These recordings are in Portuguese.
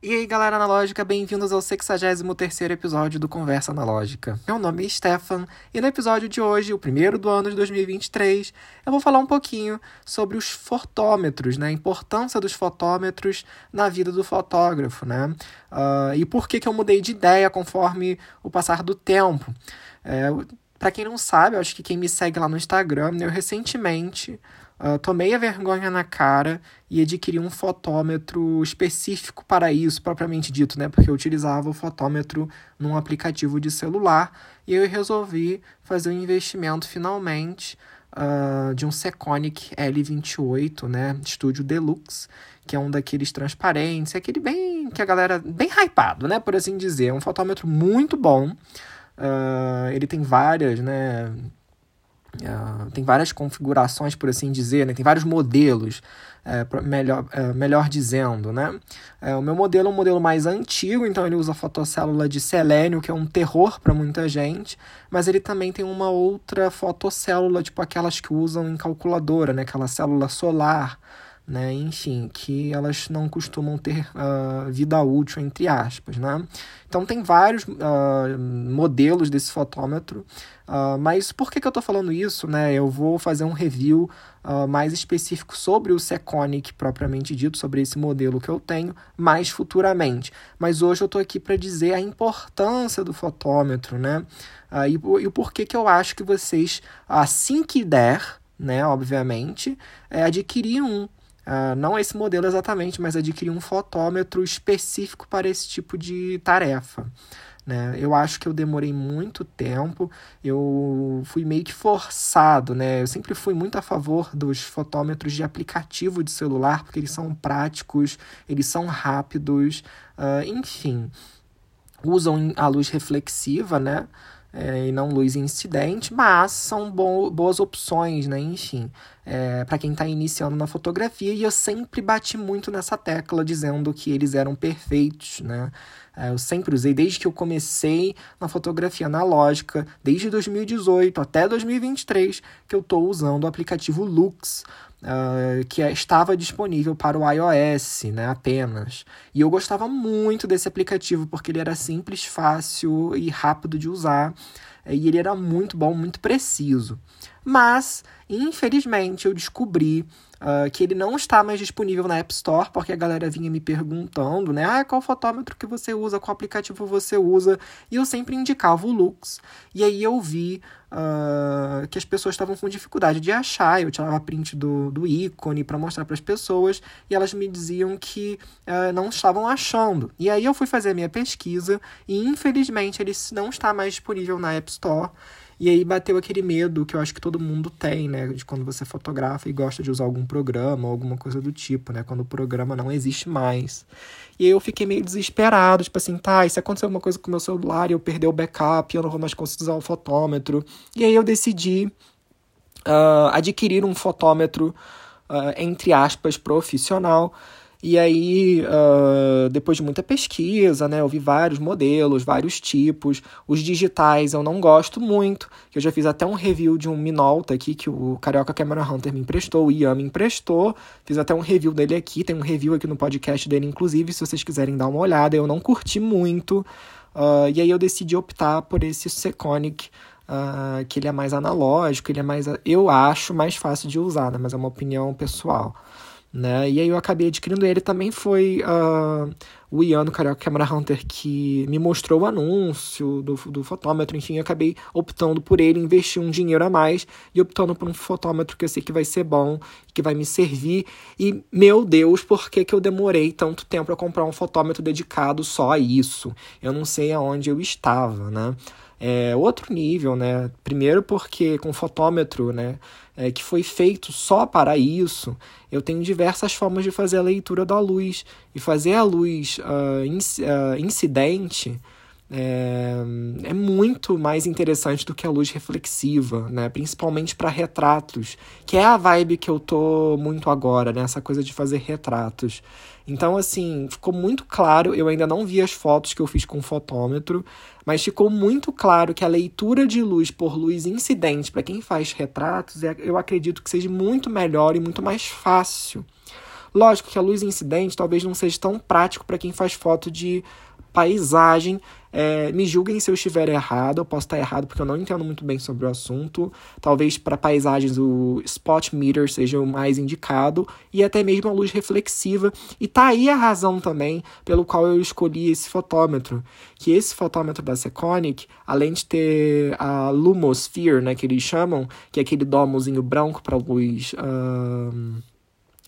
E aí, galera analógica, bem-vindos ao 63º episódio do Conversa Analógica. Meu nome é Stefan e no episódio de hoje, o primeiro do ano de 2023, eu vou falar um pouquinho sobre os fotômetros, né? A importância dos fotômetros na vida do fotógrafo, né? Uh, e por que, que eu mudei de ideia conforme o passar do tempo. É, Para quem não sabe, acho que quem me segue lá no Instagram, eu recentemente Uh, tomei a vergonha na cara e adquiri um fotômetro específico para isso, propriamente dito, né? Porque eu utilizava o fotômetro num aplicativo de celular e eu resolvi fazer um investimento finalmente uh, de um Seconic L28, né? Estúdio Deluxe, que é um daqueles transparentes, é aquele bem que a galera bem hypado, né? Por assim dizer, é um fotômetro muito bom. Uh, ele tem várias, né? Uh, tem várias configurações, por assim dizer, né? tem vários modelos, uh, melhor, uh, melhor dizendo. Né? É, o meu modelo é um modelo mais antigo, então ele usa fotocélula de selênio, que é um terror para muita gente, mas ele também tem uma outra fotocélula, tipo aquelas que usam em calculadora, né? aquela célula solar né? Enfim, que elas não costumam ter uh, vida útil, entre aspas, né? Então tem vários uh, modelos desse fotômetro, uh, mas por que, que eu estou falando isso, né? Eu vou fazer um review mais específico sobre o Seconic propriamente dito, sobre esse modelo que eu tenho, mais futuramente. Mas hoje eu estou aqui para dizer a importância do fotômetro, né? e, e o porquê que eu acho que vocês, assim que der, né, obviamente, é, adquirir um Uh, não esse modelo exatamente, mas adquirir um fotômetro específico para esse tipo de tarefa. Né? Eu acho que eu demorei muito tempo, eu fui meio que forçado, né? Eu sempre fui muito a favor dos fotômetros de aplicativo de celular, porque eles são práticos, eles são rápidos, uh, enfim, usam a luz reflexiva, né? É, e não luz incidente, mas são bo boas opções, né? Enfim, é, para quem está iniciando na fotografia, e eu sempre bati muito nessa tecla dizendo que eles eram perfeitos, né? É, eu sempre usei, desde que eu comecei na fotografia analógica, desde 2018 até 2023, que eu estou usando o aplicativo Lux, uh, que é, estava disponível para o iOS, né, apenas. E eu gostava muito desse aplicativo porque ele era simples, fácil e rápido de usar. E ele era muito bom, muito preciso. Mas, infelizmente, eu descobri uh, que ele não está mais disponível na App Store, porque a galera vinha me perguntando, né? Ah, qual fotômetro que você usa, qual aplicativo você usa? E eu sempre indicava o Lux. E aí eu vi uh, que as pessoas estavam com dificuldade de achar. Eu tirava print do, do ícone para mostrar para as pessoas e elas me diziam que uh, não estavam achando. E aí eu fui fazer a minha pesquisa e infelizmente ele não está mais disponível na App Store. E aí bateu aquele medo que eu acho que todo mundo tem, né? De quando você fotografa e gosta de usar algum programa alguma coisa do tipo, né? Quando o programa não existe mais. E eu fiquei meio desesperado, tipo assim, tá, e se acontecer alguma coisa com o meu celular e eu perder o backup, eu não vou mais conseguir usar o fotômetro. E aí eu decidi uh, adquirir um fotômetro, uh, entre aspas, profissional e aí, uh, depois de muita pesquisa, né, eu vi vários modelos, vários tipos. Os digitais eu não gosto muito, eu já fiz até um review de um Minolta aqui que o Carioca Camera Hunter me emprestou, o Ian me emprestou. Fiz até um review dele aqui, tem um review aqui no podcast dele, inclusive, se vocês quiserem dar uma olhada. Eu não curti muito, uh, e aí eu decidi optar por esse Seconic, uh, que ele é mais analógico, ele é mais, eu acho, mais fácil de usar, né, mas é uma opinião pessoal né? E aí eu acabei adquirindo ele. Também foi uh, o Ian do Carioca Camera Hunter que me mostrou o anúncio do, do fotômetro. Enfim, eu acabei optando por ele, investir um dinheiro a mais e optando por um fotômetro que eu sei que vai ser bom, que vai me servir. E, meu Deus, por que, que eu demorei tanto tempo para comprar um fotômetro dedicado só a isso? Eu não sei aonde eu estava, né? É outro nível, né? Primeiro porque com fotômetro, né, é, que foi feito só para isso, eu tenho diversas formas de fazer a leitura da luz e fazer a luz uh, inc uh, incidente é, é, muito mais interessante do que a luz reflexiva, né? Principalmente para retratos, que é a vibe que eu tô muito agora, né? Essa coisa de fazer retratos. Então, assim, ficou muito claro. Eu ainda não vi as fotos que eu fiz com fotômetro, mas ficou muito claro que a leitura de luz por luz incidente para quem faz retratos, é, eu acredito que seja muito melhor e muito mais fácil. Lógico que a luz incidente talvez não seja tão prático para quem faz foto de paisagem. É, me julguem se eu estiver errado, eu posso estar errado porque eu não entendo muito bem sobre o assunto. Talvez para paisagens o spot meter seja o mais indicado e até mesmo a luz reflexiva. E tá aí a razão também pelo qual eu escolhi esse fotômetro, que esse fotômetro da Seconic, além de ter a Lumosphere, né, que eles chamam, que é aquele domozinho branco para luz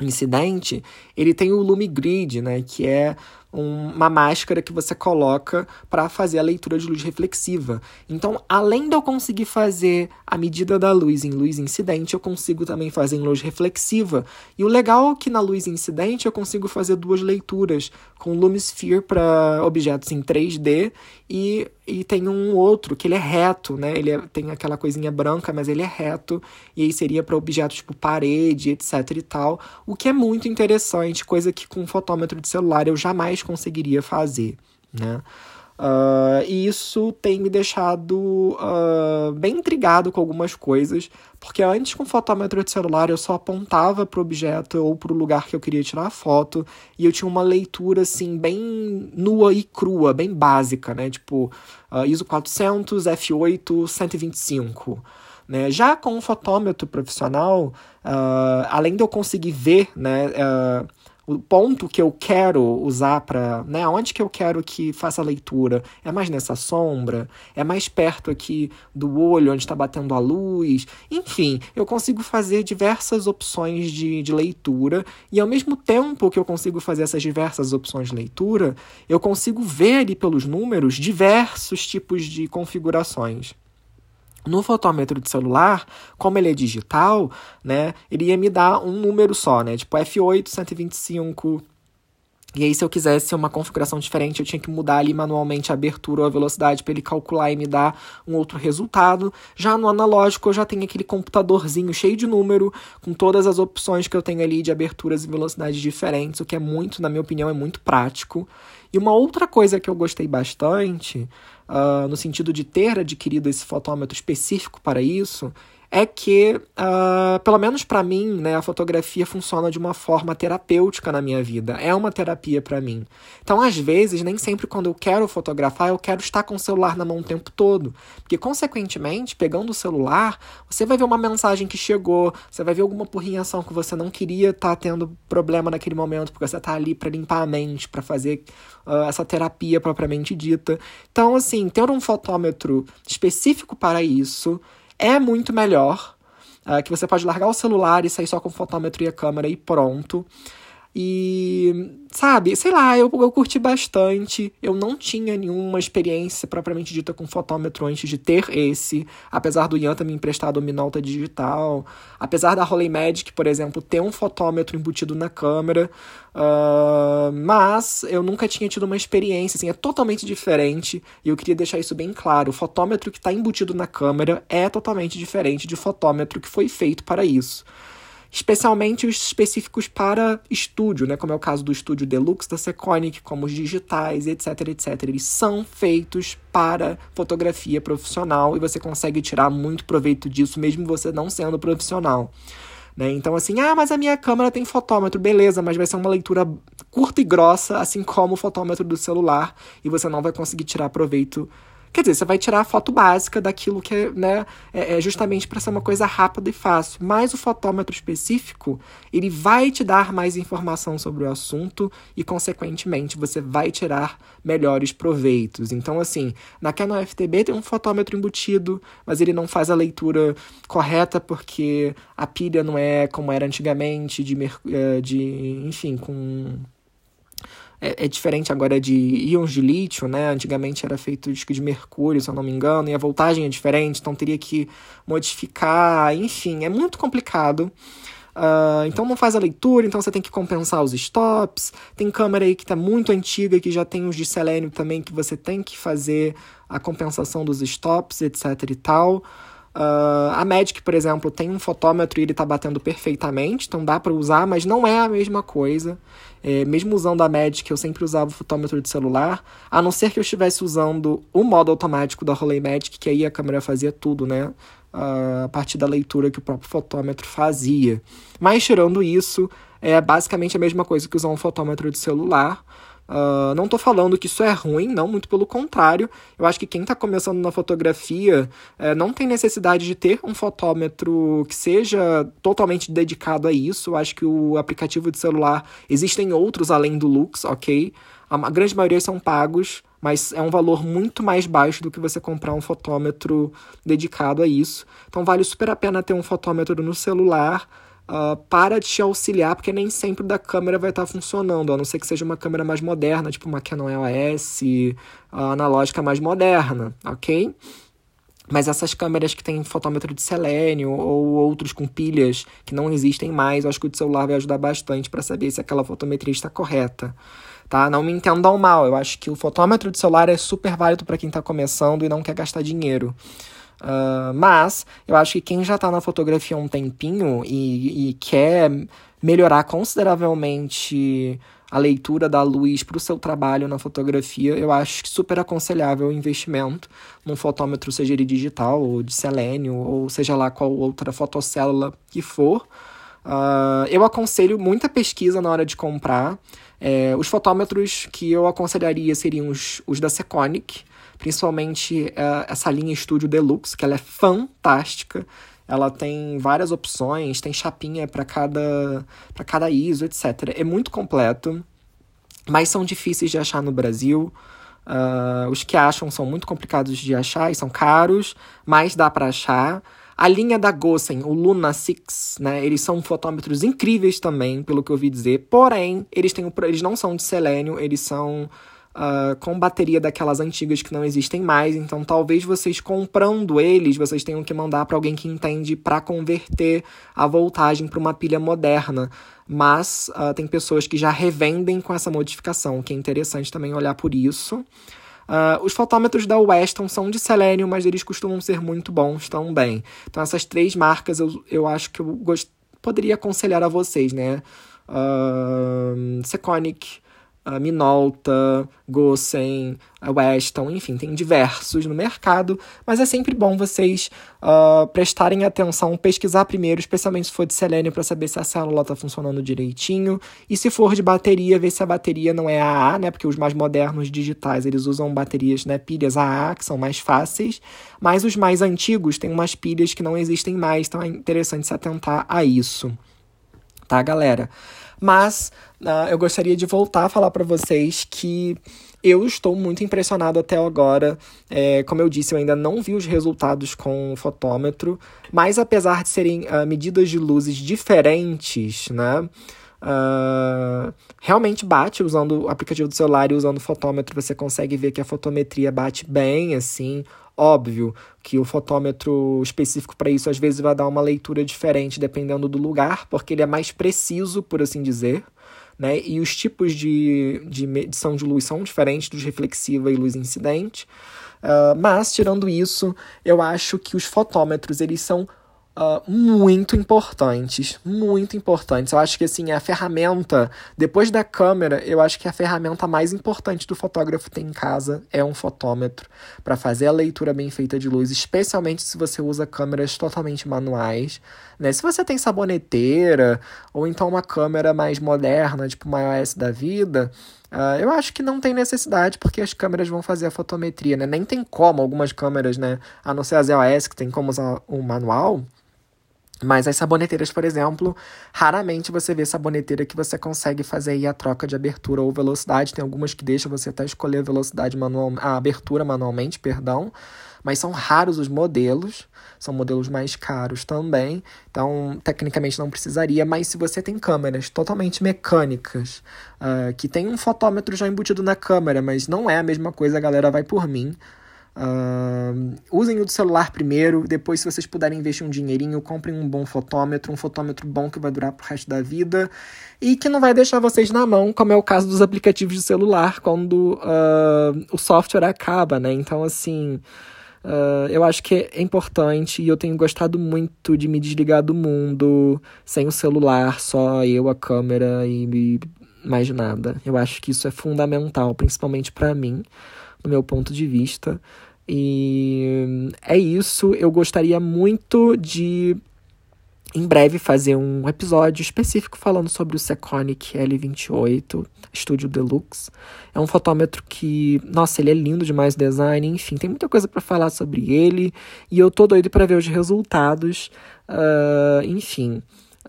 incidente, ele tem o LumiGrid, né, que é uma máscara que você coloca para fazer a leitura de luz reflexiva. Então, além de eu conseguir fazer a medida da luz em luz incidente, eu consigo também fazer em luz reflexiva. E o legal é que na luz incidente eu consigo fazer duas leituras, com Lumisphere para objetos em 3D e, e tem um outro que ele é reto, né? Ele é, tem aquela coisinha branca, mas ele é reto, e aí seria para objetos tipo parede, etc e tal, o que é muito interessante, coisa que com fotômetro de celular eu jamais conseguiria fazer, né? Uh, e isso tem me deixado uh, bem intrigado com algumas coisas, porque antes com fotômetro de celular eu só apontava para o objeto ou para o lugar que eu queria tirar a foto, e eu tinha uma leitura assim bem nua e crua, bem básica, né? Tipo uh, ISO 400, f8, 125. Né? Já com o fotômetro profissional, além de eu conseguir ver né, o ponto que eu quero usar para, né, onde que eu quero que faça a leitura, é mais nessa sombra, é mais perto aqui do olho onde está batendo a luz, enfim, eu consigo fazer diversas opções de, de leitura e ao mesmo tempo que eu consigo fazer essas diversas opções de leitura, eu consigo ver ali pelos números diversos tipos de configurações. No fotômetro de celular, como ele é digital, né, ele ia me dar um número só, né, tipo F8, 125. E aí, se eu quisesse uma configuração diferente, eu tinha que mudar ali manualmente a abertura ou a velocidade para ele calcular e me dar um outro resultado. Já no analógico, eu já tenho aquele computadorzinho cheio de número, com todas as opções que eu tenho ali de aberturas e velocidades diferentes, o que é muito, na minha opinião, é muito prático. E uma outra coisa que eu gostei bastante uh, no sentido de ter adquirido esse fotômetro específico para isso, é que, uh, pelo menos para mim, né, a fotografia funciona de uma forma terapêutica na minha vida. É uma terapia para mim. Então, às vezes, nem sempre quando eu quero fotografar, eu quero estar com o celular na mão o tempo todo. Porque, consequentemente, pegando o celular, você vai ver uma mensagem que chegou, você vai ver alguma porrinhação que você não queria estar tá tendo problema naquele momento, porque você está ali para limpar a mente, para fazer uh, essa terapia propriamente dita. Então, assim, ter um fotômetro específico para isso é muito melhor. Uh, que você pode largar o celular e sair só com fotômetro e a câmera e pronto. E, sabe, sei lá, eu, eu curti bastante. Eu não tinha nenhuma experiência propriamente dita com fotômetro antes de ter esse. Apesar do Ian ter me emprestado o Minolta digital. Apesar da Rolei Magic, por exemplo, ter um fotômetro embutido na câmera. Uh, mas eu nunca tinha tido uma experiência, assim, é totalmente diferente. E eu queria deixar isso bem claro. O fotômetro que está embutido na câmera é totalmente diferente de fotômetro que foi feito para isso especialmente os específicos para estúdio, né, como é o caso do estúdio Deluxe da Seconic, como os digitais, etc, etc. Eles são feitos para fotografia profissional e você consegue tirar muito proveito disso, mesmo você não sendo profissional. Né? Então, assim, ah, mas a minha câmera tem fotômetro, beleza, mas vai ser uma leitura curta e grossa, assim como o fotômetro do celular, e você não vai conseguir tirar proveito Quer dizer, você vai tirar a foto básica daquilo que é, né, é, é justamente para ser uma coisa rápida e fácil. Mas o fotômetro específico, ele vai te dar mais informação sobre o assunto e, consequentemente, você vai tirar melhores proveitos. Então, assim, na Canon FTB tem um fotômetro embutido, mas ele não faz a leitura correta porque a pilha não é como era antigamente, de, eh, de enfim, com é, é, diferente agora de íons de lítio, né? Antigamente era feito de, de mercúrio, se eu não me engano, e a voltagem é diferente, então teria que modificar, enfim, é muito complicado. Uh, então não faz a leitura, então você tem que compensar os stops. Tem câmera aí que está muito antiga, que já tem os de selênio também, que você tem que fazer a compensação dos stops, etc e tal. Uh, a Magic, por exemplo, tem um fotômetro e ele está batendo perfeitamente, então dá para usar, mas não é a mesma coisa. É, mesmo usando a Magic, eu sempre usava o fotômetro de celular, a não ser que eu estivesse usando o modo automático da Rolei Magic, que aí a câmera fazia tudo, né? Uh, a partir da leitura que o próprio fotômetro fazia. Mas tirando isso, é basicamente a mesma coisa que usar um fotômetro de celular. Uh, não estou falando que isso é ruim, não, muito pelo contrário. Eu acho que quem está começando na fotografia uh, não tem necessidade de ter um fotômetro que seja totalmente dedicado a isso. Eu acho que o aplicativo de celular existem outros além do Lux, ok? A grande maioria são pagos, mas é um valor muito mais baixo do que você comprar um fotômetro dedicado a isso. Então vale super a pena ter um fotômetro no celular uh, para te auxiliar, porque nem sempre da câmera vai estar tá funcionando, a não ser que seja uma câmera mais moderna, tipo uma Canon EOS, uh, analógica mais moderna, ok? Mas essas câmeras que têm fotômetro de selênio ou outros com pilhas que não existem mais, eu acho que o celular vai ajudar bastante para saber se aquela fotometria está correta. Tá? Não me entendam mal, eu acho que o fotômetro de celular é super válido para quem está começando e não quer gastar dinheiro. Uh, mas eu acho que quem já está na fotografia há um tempinho e, e quer melhorar consideravelmente a leitura da luz para o seu trabalho na fotografia, eu acho que super aconselhável o investimento num fotômetro, seja ele digital ou de selênio, ou seja lá qual outra fotocélula que for. Uh, eu aconselho muita pesquisa na hora de comprar. É, os fotômetros que eu aconselharia seriam os, os da Seconic, principalmente uh, essa linha Studio Deluxe, que ela é fantástica. Ela tem várias opções, tem chapinha para cada, cada ISO, etc. É muito completo, mas são difíceis de achar no Brasil. Uh, os que acham são muito complicados de achar e são caros, mas dá para achar. A linha da Gosen, o Luna 6, né? Eles são fotômetros incríveis também, pelo que eu ouvi dizer. Porém, eles, têm, eles não são de selênio, eles são uh, com bateria daquelas antigas que não existem mais. Então, talvez vocês comprando eles, vocês tenham que mandar para alguém que entende para converter a voltagem para uma pilha moderna. Mas uh, tem pessoas que já revendem com essa modificação, que é interessante também olhar por isso. Uh, os fotômetros da Weston são de selênio, mas eles costumam ser muito bons também. Então, essas três marcas eu, eu acho que eu gost... poderia aconselhar a vocês, né? Uh, Seconic, a Minolta, Gosen, a Weston, enfim, tem diversos no mercado, mas é sempre bom vocês uh, prestarem atenção, pesquisar primeiro, especialmente se for de selênio, para saber se a célula está funcionando direitinho, e se for de bateria, ver se a bateria não é AA, né, porque os mais modernos digitais, eles usam baterias, né, pilhas AA, que são mais fáceis, mas os mais antigos têm umas pilhas que não existem mais, então é interessante se atentar a isso. Tá, galera? Mas uh, eu gostaria de voltar a falar para vocês que eu estou muito impressionado até agora. É, como eu disse, eu ainda não vi os resultados com o fotômetro, mas apesar de serem uh, medidas de luzes diferentes, né? Uh, realmente bate usando o aplicativo do celular e usando o fotômetro, você consegue ver que a fotometria bate bem, assim. Óbvio que o fotômetro específico para isso às vezes vai dar uma leitura diferente dependendo do lugar, porque ele é mais preciso, por assim dizer. Né? E os tipos de, de medição de luz são diferentes dos reflexiva e luz incidente. Uh, mas, tirando isso, eu acho que os fotômetros eles são Uh, muito importantes, muito importantes. Eu acho que assim, a ferramenta, depois da câmera, eu acho que a ferramenta mais importante do fotógrafo ter em casa é um fotômetro para fazer a leitura bem feita de luz, especialmente se você usa câmeras totalmente manuais. Né? Se você tem saboneteira ou então uma câmera mais moderna, tipo uma iOS da vida, Uh, eu acho que não tem necessidade, porque as câmeras vão fazer a fotometria, né? Nem tem como algumas câmeras, né? A não ser as EOS, que tem como usar o manual, mas as saboneteiras, por exemplo, raramente você vê saboneteira que você consegue fazer aí a troca de abertura ou velocidade. Tem algumas que deixam você até escolher a velocidade manual, a abertura manualmente, perdão. Mas são raros os modelos, são modelos mais caros também. Então, tecnicamente não precisaria. Mas se você tem câmeras totalmente mecânicas, uh, que tem um fotômetro já embutido na câmera, mas não é a mesma coisa, a galera vai por mim. Uh, usem o do celular primeiro, depois, se vocês puderem investir um dinheirinho, comprem um bom fotômetro, um fotômetro bom que vai durar pro resto da vida e que não vai deixar vocês na mão, como é o caso dos aplicativos de celular, quando uh, o software acaba, né? Então, assim. Uh, eu acho que é importante e eu tenho gostado muito de me desligar do mundo sem o celular, só eu, a câmera e mais nada. Eu acho que isso é fundamental, principalmente para mim, no meu ponto de vista. E é isso. Eu gostaria muito de em breve fazer um episódio específico falando sobre o Seconic L28 Studio Deluxe. É um fotômetro que, nossa, ele é lindo demais o design, enfim, tem muita coisa para falar sobre ele e eu tô doido para ver os resultados. Uh, enfim,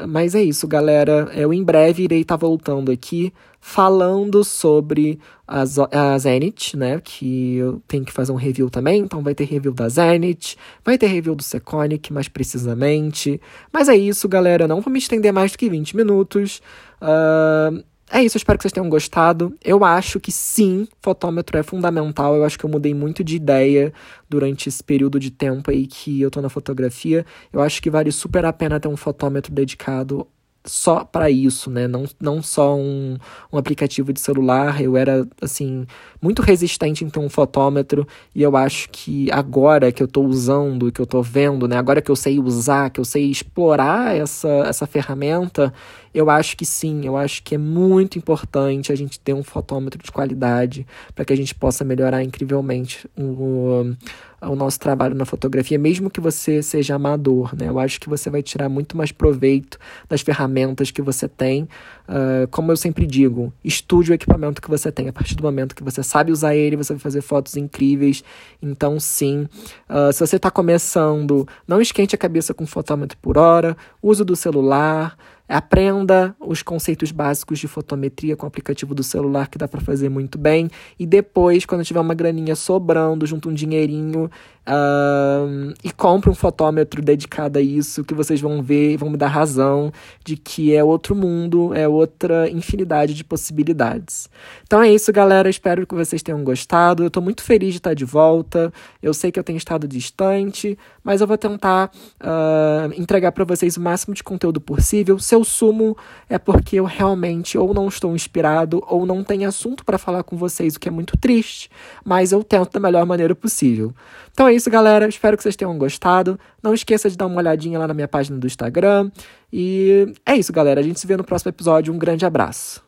mas é isso, galera. Eu em breve irei estar tá voltando aqui falando sobre a, a Zenit, né? Que eu tenho que fazer um review também. Então vai ter review da Zenit, vai ter review do Seconic mais precisamente. Mas é isso, galera. Não vou me estender mais do que 20 minutos. Uh, é isso, espero que vocês tenham gostado. Eu acho que sim, fotômetro é fundamental. Eu acho que eu mudei muito de ideia durante esse período de tempo aí que eu tô na fotografia. Eu acho que vale super a pena ter um fotômetro dedicado só para isso, né? Não, não só um, um aplicativo de celular. Eu era, assim, muito resistente em ter um fotômetro e eu acho que agora que eu estou usando, que eu estou vendo, né? Agora que eu sei usar, que eu sei explorar essa, essa ferramenta, eu acho que sim, eu acho que é muito importante a gente ter um fotômetro de qualidade para que a gente possa melhorar incrivelmente o, o nosso trabalho na fotografia, mesmo que você seja amador, né? Eu acho que você vai tirar muito mais proveito das ferramentas que você tem. Uh, como eu sempre digo, estude o equipamento que você tem. A partir do momento que você sabe usar ele, você vai fazer fotos incríveis. Então, sim, uh, se você está começando, não esquente a cabeça com fotômetro por hora, uso do celular. Aprenda os conceitos básicos de fotometria com o aplicativo do celular que dá para fazer muito bem. E depois, quando tiver uma graninha sobrando, junto um dinheirinho uh, e compre um fotômetro dedicado a isso, que vocês vão ver e vão me dar razão de que é outro mundo, é outra infinidade de possibilidades. Então é isso, galera. Espero que vocês tenham gostado. Eu estou muito feliz de estar de volta. Eu sei que eu tenho estado distante, mas eu vou tentar uh, entregar para vocês o máximo de conteúdo possível. Eu sumo, é porque eu realmente ou não estou inspirado ou não tenho assunto para falar com vocês, o que é muito triste, mas eu tento da melhor maneira possível. Então é isso, galera. Espero que vocês tenham gostado. Não esqueça de dar uma olhadinha lá na minha página do Instagram. E é isso, galera. A gente se vê no próximo episódio. Um grande abraço.